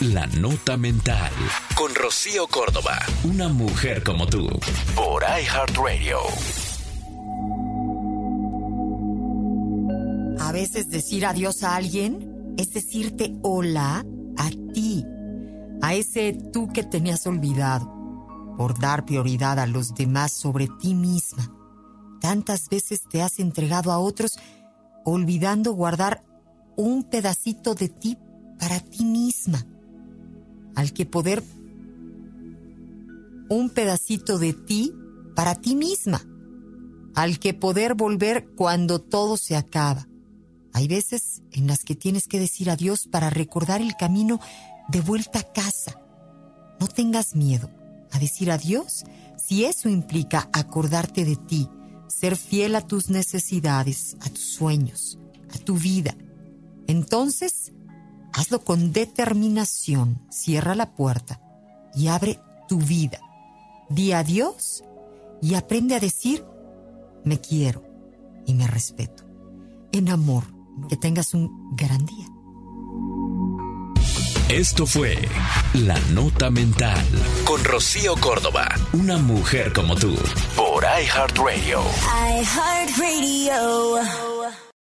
La Nota Mental. Con Rocío Córdoba. Una mujer como tú. Por iHeartRadio. A veces decir adiós a alguien es decirte hola a ti. A ese tú que tenías olvidado. Por dar prioridad a los demás sobre ti misma. Tantas veces te has entregado a otros olvidando guardar un pedacito de ti para ti misma, al que poder un pedacito de ti para ti misma, al que poder volver cuando todo se acaba. Hay veces en las que tienes que decir adiós para recordar el camino de vuelta a casa. No tengas miedo a decir adiós si eso implica acordarte de ti, ser fiel a tus necesidades, a tus sueños, a tu vida. Entonces, hazlo con determinación, cierra la puerta y abre tu vida. Di adiós y aprende a decir, me quiero y me respeto. En amor, que tengas un gran día. Esto fue La Nota Mental con Rocío Córdoba, una mujer como tú, por iHeartRadio. iHeartRadio.